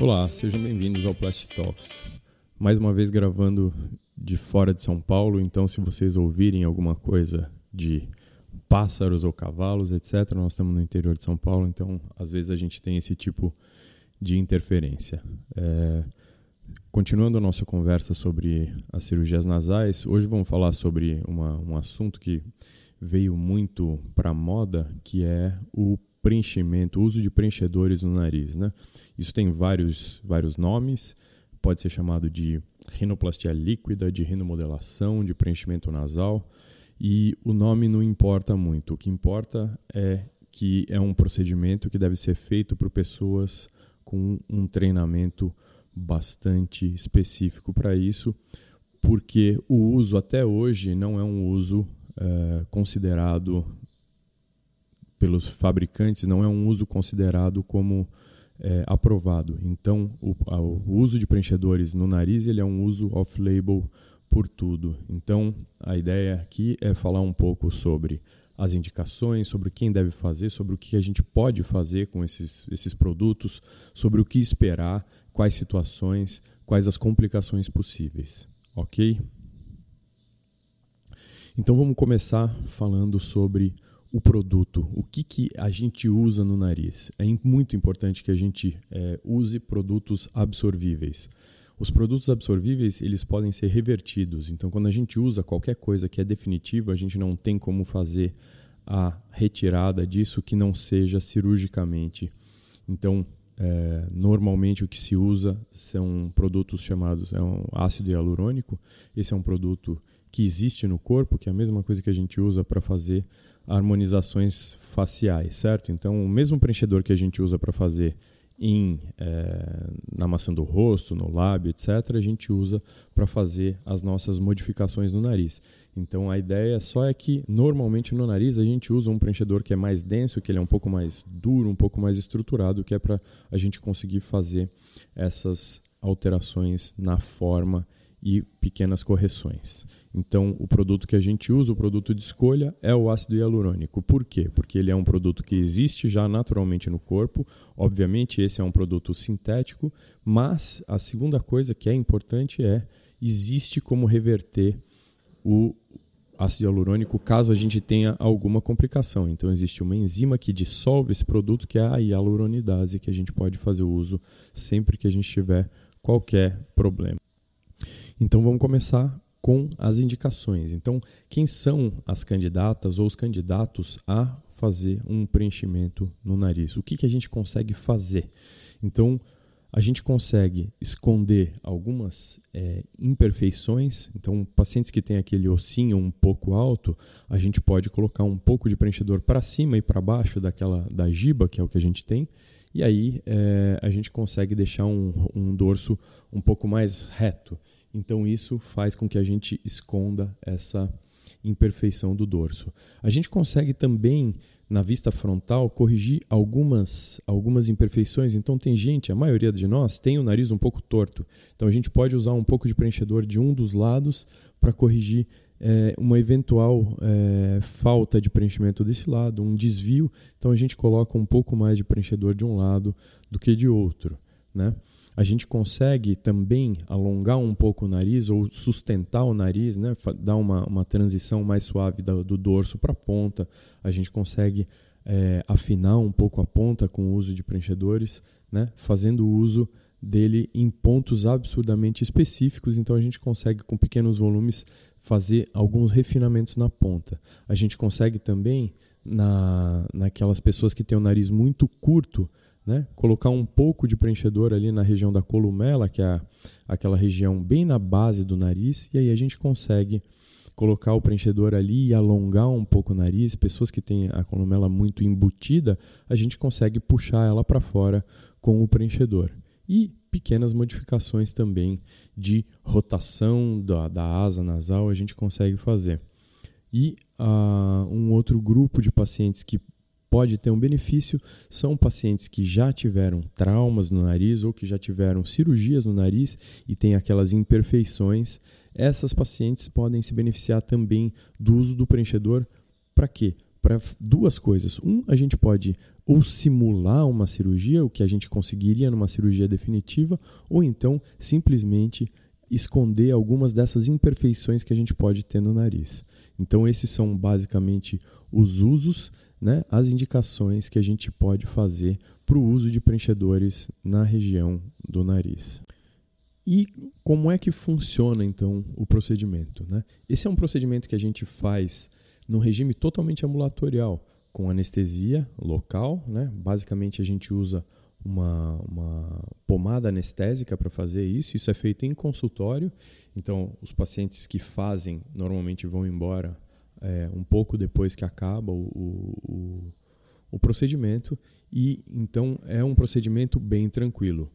Olá, sejam bem-vindos ao Plastic Talks. Mais uma vez gravando de fora de São Paulo, então se vocês ouvirem alguma coisa de pássaros ou cavalos, etc., nós estamos no interior de São Paulo, então às vezes a gente tem esse tipo de interferência. É... Continuando a nossa conversa sobre as cirurgias nasais, hoje vamos falar sobre uma, um assunto que veio muito para moda, que é o preenchimento, uso de preenchedores no nariz. Né? Isso tem vários, vários nomes, pode ser chamado de rinoplastia líquida, de rinomodelação, de preenchimento nasal, e o nome não importa muito. O que importa é que é um procedimento que deve ser feito por pessoas com um treinamento bastante específico para isso, porque o uso até hoje não é um uso é, considerado pelos fabricantes não é um uso considerado como é, aprovado. Então, o, a, o, uso de preenchedores no nariz ele é um uso off-label por tudo. Então, a ideia aqui é falar um pouco sobre as indicações, sobre quem deve fazer, sobre o que a gente pode fazer com esses, esses produtos, sobre o que esperar, quais situações, quais as complicações possíveis. Ok? Então vamos começar falando sobre o produto, o que, que a gente usa no nariz. É muito importante que a gente é, use produtos absorvíveis. Os produtos absorvíveis eles podem ser revertidos. Então, quando a gente usa qualquer coisa que é definitiva, a gente não tem como fazer a retirada disso que não seja cirurgicamente. Então, é, normalmente o que se usa são produtos chamados é um ácido hialurônico. Esse é um produto que existe no corpo, que é a mesma coisa que a gente usa para fazer harmonizações faciais, certo? Então, o mesmo preenchedor que a gente usa para fazer em, é, na maçã do rosto, no lábio, etc., a gente usa para fazer as nossas modificações no nariz. Então, a ideia só é que, normalmente, no nariz, a gente usa um preenchedor que é mais denso, que ele é um pouco mais duro, um pouco mais estruturado, que é para a gente conseguir fazer essas alterações na forma e pequenas correções. Então, o produto que a gente usa, o produto de escolha, é o ácido hialurônico. Por quê? Porque ele é um produto que existe já naturalmente no corpo. Obviamente, esse é um produto sintético, mas a segunda coisa que é importante é existe como reverter o ácido hialurônico caso a gente tenha alguma complicação. Então, existe uma enzima que dissolve esse produto, que é a hialuronidase, que a gente pode fazer uso sempre que a gente tiver qualquer problema. Então vamos começar com as indicações. Então, quem são as candidatas ou os candidatos a fazer um preenchimento no nariz? O que, que a gente consegue fazer? Então, a gente consegue esconder algumas é, imperfeições. Então, pacientes que têm aquele ossinho um pouco alto, a gente pode colocar um pouco de preenchedor para cima e para baixo daquela da giba, que é o que a gente tem, e aí é, a gente consegue deixar um, um dorso um pouco mais reto. Então isso faz com que a gente esconda essa imperfeição do dorso. A gente consegue também na vista frontal corrigir algumas algumas imperfeições. Então tem gente, a maioria de nós tem o nariz um pouco torto. Então a gente pode usar um pouco de preenchedor de um dos lados para corrigir é, uma eventual é, falta de preenchimento desse lado, um desvio. Então a gente coloca um pouco mais de preenchedor de um lado do que de outro, né? A gente consegue também alongar um pouco o nariz ou sustentar o nariz, né? dar uma, uma transição mais suave do, do dorso para a ponta. A gente consegue é, afinar um pouco a ponta com o uso de preenchedores, né? fazendo uso dele em pontos absurdamente específicos. Então a gente consegue, com pequenos volumes, fazer alguns refinamentos na ponta. A gente consegue também, na, naquelas pessoas que têm o nariz muito curto, né? Colocar um pouco de preenchedor ali na região da columela, que é aquela região bem na base do nariz, e aí a gente consegue colocar o preenchedor ali e alongar um pouco o nariz. Pessoas que têm a columela muito embutida, a gente consegue puxar ela para fora com o preenchedor. E pequenas modificações também de rotação da, da asa nasal a gente consegue fazer. E uh, um outro grupo de pacientes que pode ter um benefício são pacientes que já tiveram traumas no nariz ou que já tiveram cirurgias no nariz e têm aquelas imperfeições. Essas pacientes podem se beneficiar também do uso do preenchedor para quê? para duas coisas. Um, a gente pode ou simular uma cirurgia, o que a gente conseguiria numa cirurgia definitiva, ou então simplesmente esconder algumas dessas imperfeições que a gente pode ter no nariz. Então, esses são basicamente os usos, né, as indicações que a gente pode fazer para o uso de preenchedores na região do nariz. E como é que funciona então o procedimento? Né? Esse é um procedimento que a gente faz num regime totalmente ambulatorial, com anestesia local. Né? Basicamente, a gente usa uma, uma pomada anestésica para fazer isso. Isso é feito em consultório. Então, os pacientes que fazem normalmente vão embora é, um pouco depois que acaba o, o, o procedimento. E então é um procedimento bem tranquilo.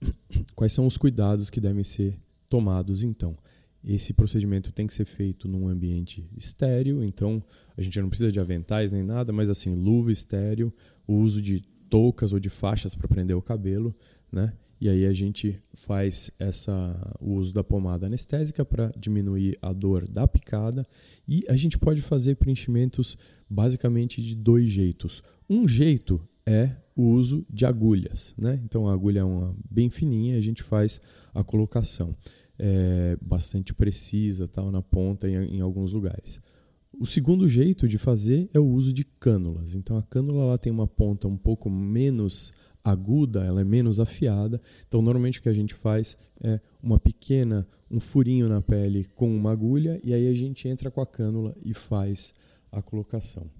Quais são os cuidados que devem ser tomados então? Esse procedimento tem que ser feito num ambiente estéreo, então a gente não precisa de aventais nem nada, mas assim, luva estéreo, o uso de toucas ou de faixas para prender o cabelo, né? E aí a gente faz essa, o uso da pomada anestésica para diminuir a dor da picada e a gente pode fazer preenchimentos basicamente de dois jeitos. Um jeito é o uso de agulhas, né? Então a agulha é uma bem fininha, a gente faz a colocação é, bastante precisa, tal, na ponta em, em, alguns lugares. O segundo jeito de fazer é o uso de cânulas. Então a cânula ela tem uma ponta um pouco menos aguda, ela é menos afiada. Então normalmente o que a gente faz é uma pequena, um furinho na pele com uma agulha e aí a gente entra com a cânula e faz a colocação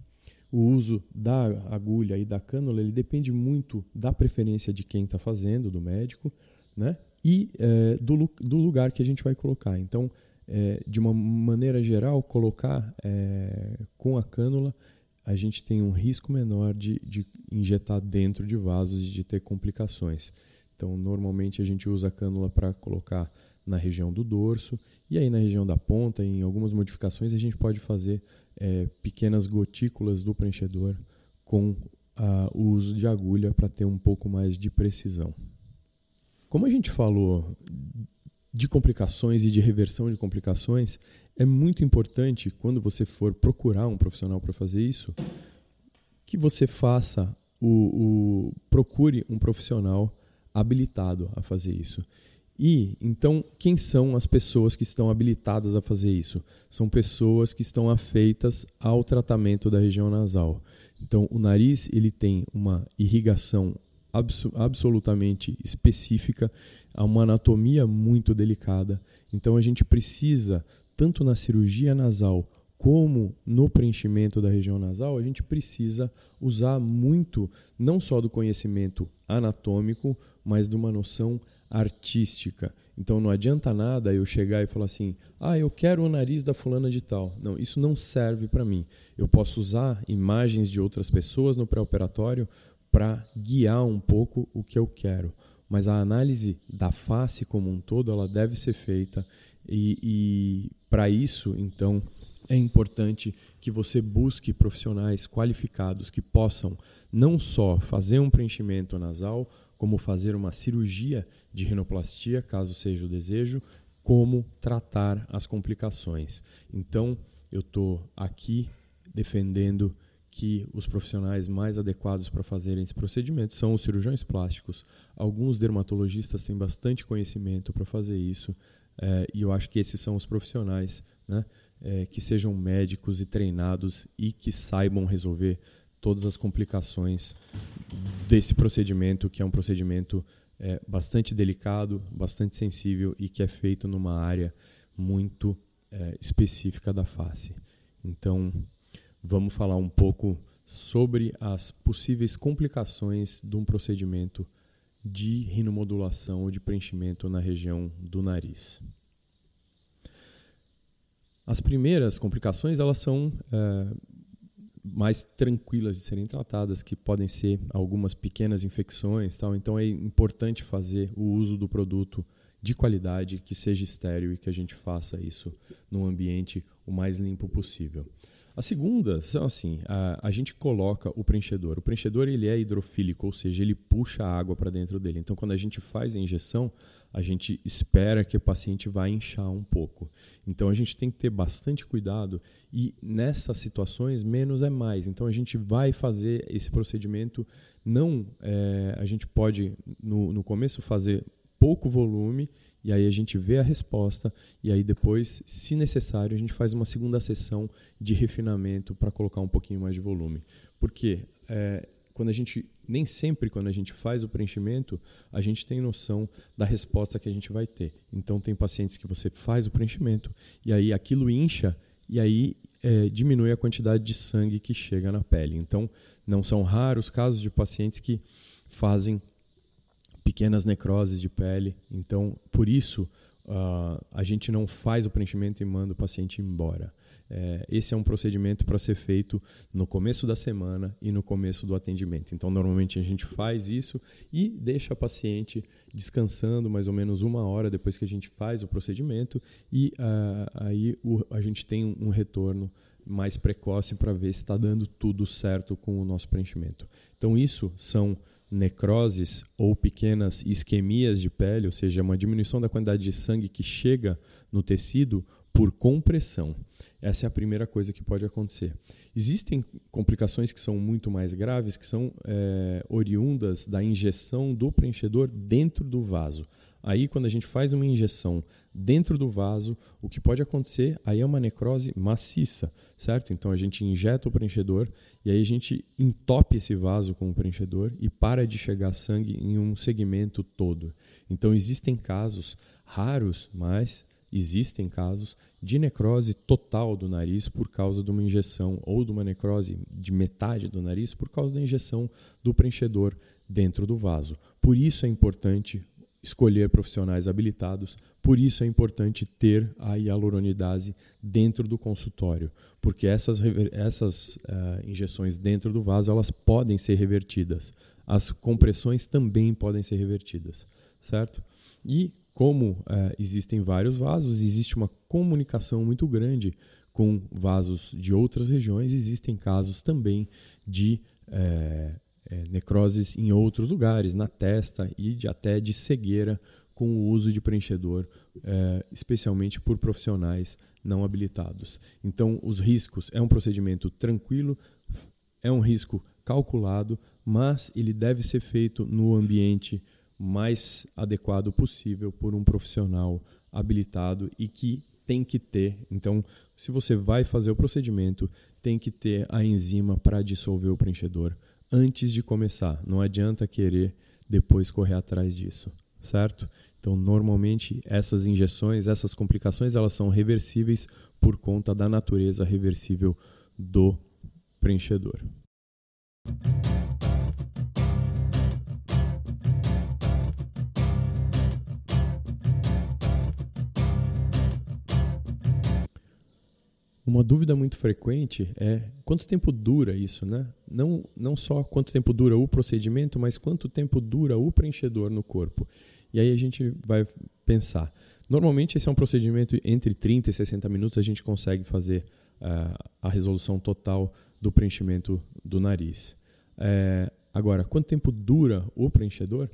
o uso da agulha e da cânula ele depende muito da preferência de quem está fazendo, do médico, né? e é, do, do lugar que a gente vai colocar. Então, é, de uma maneira geral, colocar é, com a cânula, a gente tem um risco menor de, de injetar dentro de vasos e de ter complicações. Então, normalmente a gente usa a cânula para colocar na região do dorso e aí na região da ponta, em algumas modificações, a gente pode fazer é, pequenas gotículas do preenchedor com a, o uso de agulha para ter um pouco mais de precisão. Como a gente falou de complicações e de reversão de complicações, é muito importante quando você for procurar um profissional para fazer isso, que você faça o, o procure um profissional habilitado a fazer isso. E então, quem são as pessoas que estão habilitadas a fazer isso? São pessoas que estão afeitas ao tratamento da região nasal. Então, o nariz ele tem uma irrigação absolutamente específica, uma anatomia muito delicada. Então, a gente precisa, tanto na cirurgia nasal como no preenchimento da região nasal, a gente precisa usar muito, não só do conhecimento anatômico, mas de uma noção artística. Então não adianta nada eu chegar e falar assim: "Ah, eu quero o nariz da fulana de tal". Não, isso não serve para mim. Eu posso usar imagens de outras pessoas no pré-operatório para guiar um pouco o que eu quero, mas a análise da face como um todo ela deve ser feita e, e para isso então é importante que você busque profissionais qualificados que possam não só fazer um preenchimento nasal, como fazer uma cirurgia de rinoplastia, caso seja o desejo, como tratar as complicações. Então, eu estou aqui defendendo que os profissionais mais adequados para fazerem esse procedimento são os cirurgiões plásticos. Alguns dermatologistas têm bastante conhecimento para fazer isso, é, e eu acho que esses são os profissionais né, é, que sejam médicos e treinados e que saibam resolver todas as complicações desse procedimento, que é um procedimento é, bastante delicado, bastante sensível e que é feito numa área muito específica da face. Então, vamos falar um pouco sobre as possíveis complicações de um procedimento de rinomodulação ou de preenchimento na região do nariz. As primeiras complicações elas são é, mais tranquilas de serem tratadas, que podem ser algumas pequenas infecções, tal. Então é importante fazer o uso do produto de qualidade, que seja estéreo e que a gente faça isso num ambiente o mais limpo possível. A segunda são assim, a, a, gente coloca o preenchedor. O preenchedor ele é hidrofílico, ou seja, ele puxa a água para dentro dele. Então, quando a gente faz a injeção, a gente espera que o paciente vá inchar um pouco. Então, a gente tem que ter bastante cuidado e nessas situações menos é mais. Então, a gente vai fazer esse procedimento. Não, é, a gente pode no, no começo fazer pouco volume e aí a gente vê a resposta e aí depois, se necessário, a gente faz uma segunda sessão de refinamento para colocar um pouquinho mais de volume. Porque é, quando a gente nem sempre quando a gente faz o preenchimento a gente tem noção da resposta que a gente vai ter. Então tem pacientes que você faz o preenchimento e aí aquilo incha e aí é, diminui a quantidade de sangue que chega na pele. Então não são raros casos de pacientes que fazem pequenas necroses de pele. Então, por isso, uh, a gente não faz o preenchimento e manda o paciente embora. É, esse é um procedimento para ser feito no começo da semana e no começo do atendimento. Então, normalmente a gente faz isso e deixa a paciente descansando mais ou menos uma hora depois que a gente faz o procedimento e uh, aí o, a gente tem um, retorno mais precoce para ver se está dando tudo certo com o nosso preenchimento. Então, isso são necroses ou pequenas isquemias de pele, ou seja, uma diminuição da quantidade de sangue que chega no tecido por compressão. Essa é a primeira coisa que pode acontecer. Existem complicações que são muito mais graves, que são é, oriundas da injeção do preenchedor dentro do vaso. Aí, quando a gente faz uma injeção dentro do vaso, o que pode acontecer aí é uma necrose maciça, certo? Então a gente injeta o preenchedor e aí a gente entope esse vaso com o preenchedor e para de chegar sangue em um segmento todo. Então existem casos raros, mas existem casos de necrose total do nariz por causa de uma injeção ou de uma necrose de metade do nariz por causa da injeção do preenchedor dentro do vaso. Por isso é importante escolher profissionais habilitados. Por isso é importante ter a hialuronidase dentro do consultório, porque essas, essas uh, injeções dentro do vaso elas podem ser revertidas. As compressões também podem ser revertidas, certo? E como uh, existem vários vasos, existe uma comunicação muito grande com vasos de outras regiões. Existem casos também de uh, é, necroses em outros lugares, na testa e de, até de cegueira com o uso de preenchedor, é, especialmente por profissionais não habilitados. Então, os riscos é um procedimento tranquilo, é um risco calculado, mas ele deve ser feito no ambiente mais adequado possível por um profissional habilitado e que tem que ter. Então, se você vai fazer o procedimento, tem que ter a enzima para dissolver o preenchedor antes de começar. Não adianta querer depois correr atrás disso, certo? Então, normalmente essas injeções, essas complicações, elas são reversíveis por conta da natureza reversível do preenchedor. Uma dúvida muito frequente é quanto tempo dura isso, né? Não, não só quanto tempo dura o procedimento, mas quanto tempo dura o preenchedor no corpo. E aí a gente vai pensar. Normalmente esse é um procedimento entre 30 e 60 minutos a gente consegue fazer uh, a resolução total do preenchimento do nariz. É, agora, quanto tempo dura o preenchedor?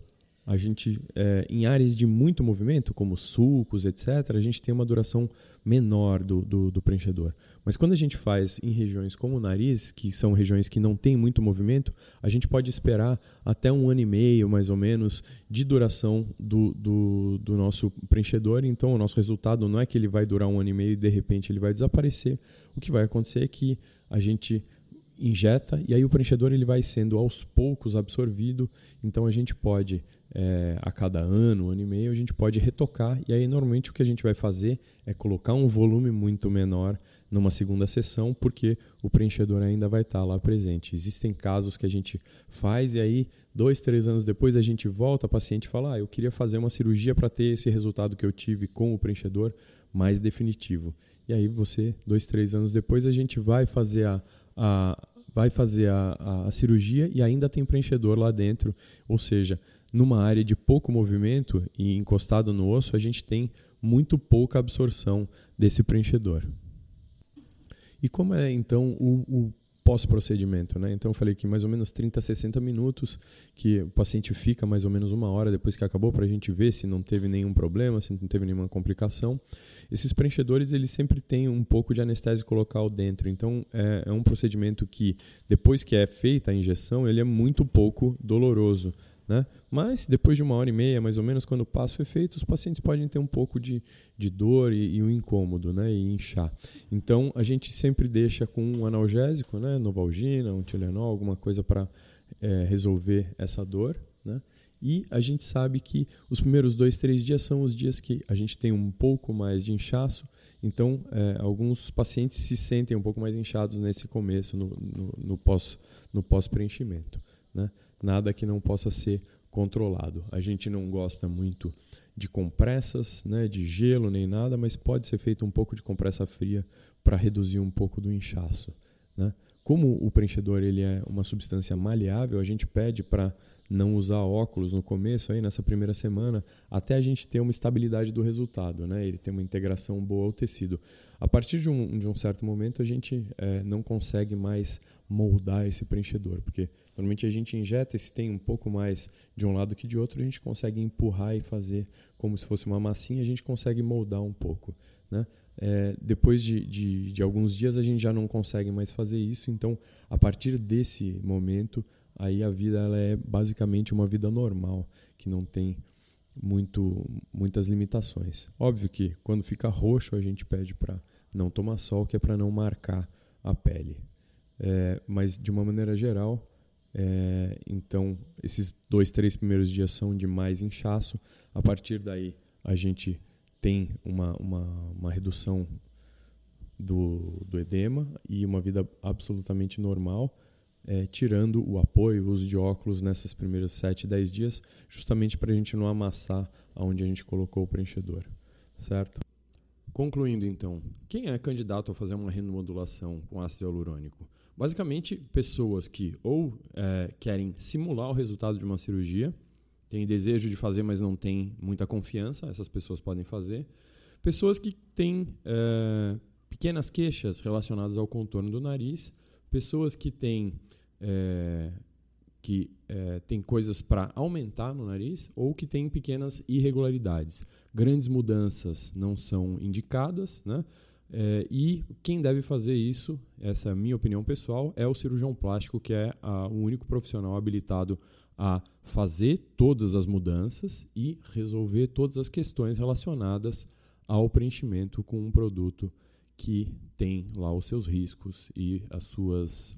A gente, é, em áreas de muito movimento, como sulcos, etc., a gente tem uma duração menor do, do, do, preenchedor. Mas quando a gente faz em regiões como o nariz, que são regiões que não tem muito movimento, a gente pode esperar até um ano e meio, mais ou menos, de duração do, do, do nosso preenchedor. Então, o nosso resultado não é que ele vai durar um ano e meio e de repente ele vai desaparecer. O que vai acontecer é que a gente injeta e aí o preenchedor ele vai sendo aos poucos absorvido. Então a gente pode é, a cada ano, ano e meio, a gente pode retocar e aí normalmente o que a gente vai fazer é colocar um volume muito menor numa segunda sessão, porque o preenchedor ainda vai estar lá presente. Existem casos que a gente faz e aí dois, três anos depois a gente volta, a paciente fala, ah, eu queria fazer uma cirurgia para ter esse resultado que eu tive com o preenchedor mais definitivo. E aí você, dois, três anos depois, a gente vai fazer a, a, vai fazer a, a, a cirurgia e ainda tem preenchedor lá dentro. Ou seja, numa área de pouco movimento e encostado no osso, a gente tem muito pouca absorção desse preenchedor. E como é então o, o pós-procedimento, né? Então eu falei que mais ou menos 30 a 60 minutos, que o paciente fica mais ou menos uma hora depois que acabou para a gente ver se não teve nenhum problema, se não teve nenhuma complicação. Esses preenchedores eles sempre têm um pouco de anestésico local dentro, então é, é um procedimento que depois que é feita a injeção ele é muito pouco doloroso. Né? Mas depois de uma hora e meia, mais ou menos, quando passa o efeito, os pacientes podem ter um pouco de, de dor e, e um incômodo, né? E inchar. Então a gente sempre deixa com um analgésico, né? Novalgina, um Tilenol, alguma coisa para é, resolver essa dor, né? E a gente sabe que os primeiros dois, três dias são os dias que a gente tem um pouco mais de inchaço. Então, é, alguns pacientes se sentem um pouco mais inchados nesse começo, no, no, no pós, no pós-preenchimento. Né? Nada que não possa ser controlado. A gente não gosta muito de compressas, né, de gelo nem nada, mas pode ser feito um pouco de compressa fria para reduzir um pouco do inchaço. Né? Como o preenchedor ele é uma substância maleável, a gente pede para não usar óculos no começo, aí nessa primeira semana, até a gente ter uma estabilidade do resultado, né? ele tem uma integração boa ao tecido. A partir de um, de um certo momento, a gente é, não consegue mais moldar esse preenchedor, porque normalmente a gente injeta e se tem um pouco mais de um lado que de outro, a gente consegue empurrar e fazer como se fosse uma massinha, a gente consegue moldar um pouco. Né? É, depois de, de, de, alguns dias a gente já não consegue mais fazer isso, então a partir desse momento aí a vida ela é basicamente uma vida normal, que não tem muito, muitas limitações. Óbvio que quando fica roxo a gente pede para não tomar sol, que é para não marcar a pele. É, mas de uma maneira geral, é, então esses dois, três primeiros dias são de mais inchaço. A partir daí a gente tem uma, uma, uma redução do, do edema e uma vida absolutamente normal, é, tirando o apoio, o uso de óculos nessas primeiras 7, 10 dias, justamente para a gente não amassar aonde a gente colocou o preenchedor, certo? Concluindo então, quem é candidato a fazer uma renomodulação com ácido hialurônico? Basicamente, pessoas que ou é, querem simular o resultado de uma cirurgia, têm desejo de fazer, mas não têm muita confiança, essas pessoas podem fazer. Pessoas que têm é, pequenas queixas relacionadas ao contorno do nariz, pessoas que têm é, que é, tem coisas para aumentar no nariz ou que tem pequenas irregularidades. Grandes mudanças não são indicadas, né? É, e quem deve fazer isso, essa é a minha opinião pessoal, é o cirurgião plástico, que é a, o único profissional habilitado a fazer todas as mudanças e resolver todas as questões relacionadas ao preenchimento com um produto que tem lá os seus riscos e as suas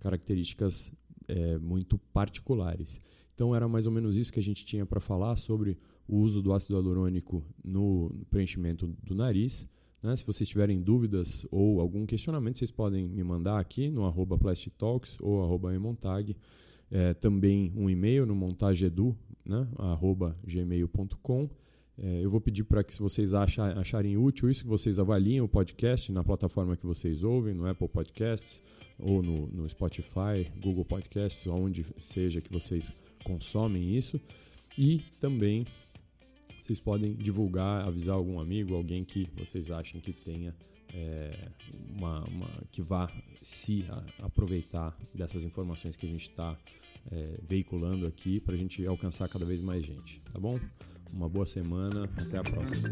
características é, muito particulares. Então era mais ou menos isso que a gente tinha para falar sobre o uso do ácido hialurônico no preenchimento do nariz. Né? Se vocês tiverem dúvidas ou algum questionamento, vocês podem me mandar aqui no arroba Talks ou arroba Emontag é, também um e-mail no montageedu, né, arroba gmail.com. É, eu vou pedir para que, se vocês achar, acharem útil isso, que vocês avaliem o podcast na plataforma que vocês ouvem, no Apple Podcasts ou no, no Spotify, Google Podcasts, onde seja que vocês consomem isso. E também vocês podem divulgar, avisar algum amigo, alguém que vocês achem que tenha é, uma, uma, que vá se aproveitar dessas informações que a gente está é, veiculando aqui para a gente alcançar cada vez mais gente, tá bom? Uma boa semana, até a próxima.